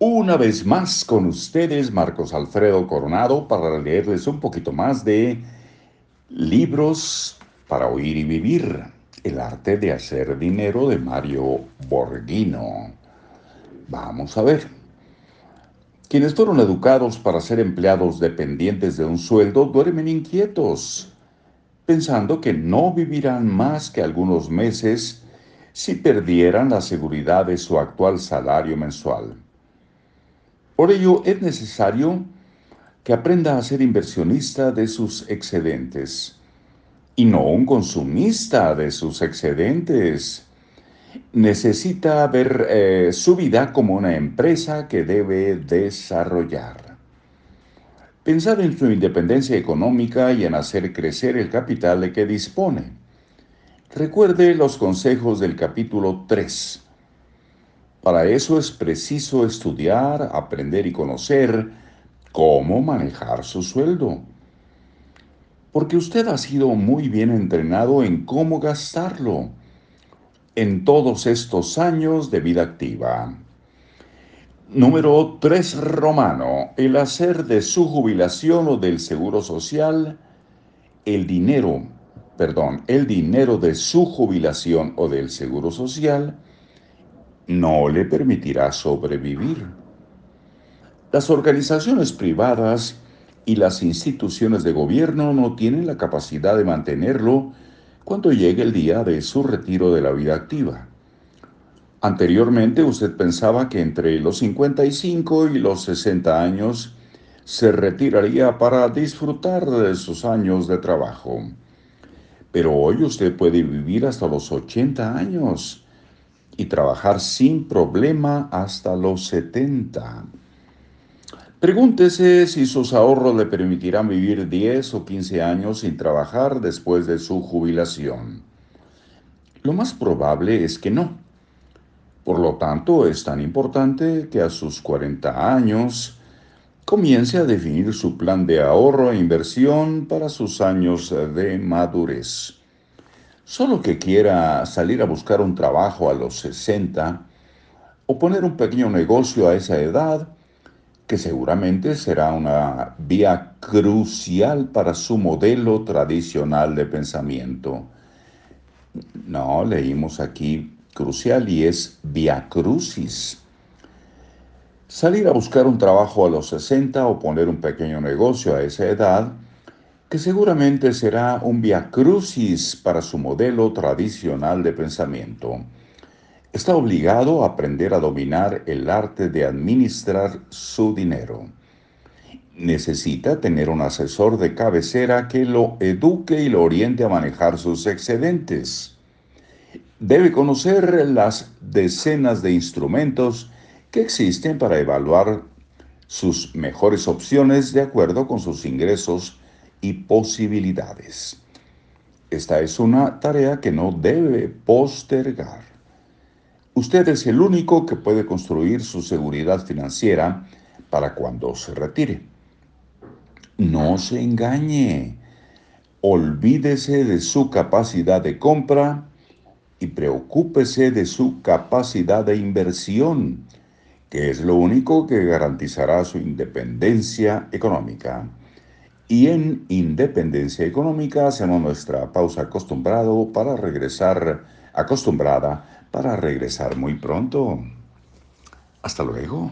Una vez más con ustedes, Marcos Alfredo Coronado, para leerles un poquito más de libros para oír y vivir. El arte de hacer dinero de Mario Borghino. Vamos a ver. Quienes fueron educados para ser empleados dependientes de un sueldo duermen inquietos, pensando que no vivirán más que algunos meses si perdieran la seguridad de su actual salario mensual. Por ello es necesario que aprenda a ser inversionista de sus excedentes y no un consumista de sus excedentes. Necesita ver eh, su vida como una empresa que debe desarrollar. Pensar en su independencia económica y en hacer crecer el capital de que dispone. Recuerde los consejos del capítulo 3 para eso es preciso estudiar, aprender y conocer cómo manejar su sueldo. Porque usted ha sido muy bien entrenado en cómo gastarlo en todos estos años de vida activa. Número 3 romano. El hacer de su jubilación o del seguro social el dinero, perdón, el dinero de su jubilación o del seguro social no le permitirá sobrevivir. Las organizaciones privadas y las instituciones de gobierno no tienen la capacidad de mantenerlo cuando llegue el día de su retiro de la vida activa. Anteriormente usted pensaba que entre los 55 y los 60 años se retiraría para disfrutar de sus años de trabajo. Pero hoy usted puede vivir hasta los 80 años y trabajar sin problema hasta los 70. Pregúntese si sus ahorros le permitirán vivir 10 o 15 años sin trabajar después de su jubilación. Lo más probable es que no. Por lo tanto, es tan importante que a sus 40 años comience a definir su plan de ahorro e inversión para sus años de madurez. Solo que quiera salir a buscar un trabajo a los 60 o poner un pequeño negocio a esa edad, que seguramente será una vía crucial para su modelo tradicional de pensamiento. No, leímos aquí crucial y es vía crucis. Salir a buscar un trabajo a los 60 o poner un pequeño negocio a esa edad que seguramente será un via crucis para su modelo tradicional de pensamiento. Está obligado a aprender a dominar el arte de administrar su dinero. Necesita tener un asesor de cabecera que lo eduque y lo oriente a manejar sus excedentes. Debe conocer las decenas de instrumentos que existen para evaluar sus mejores opciones de acuerdo con sus ingresos y posibilidades. Esta es una tarea que no debe postergar. Usted es el único que puede construir su seguridad financiera para cuando se retire. No se engañe. Olvídese de su capacidad de compra y preocúpese de su capacidad de inversión, que es lo único que garantizará su independencia económica. Y en Independencia Económica hacemos nuestra pausa acostumbrado para regresar, acostumbrada para regresar muy pronto. Hasta luego.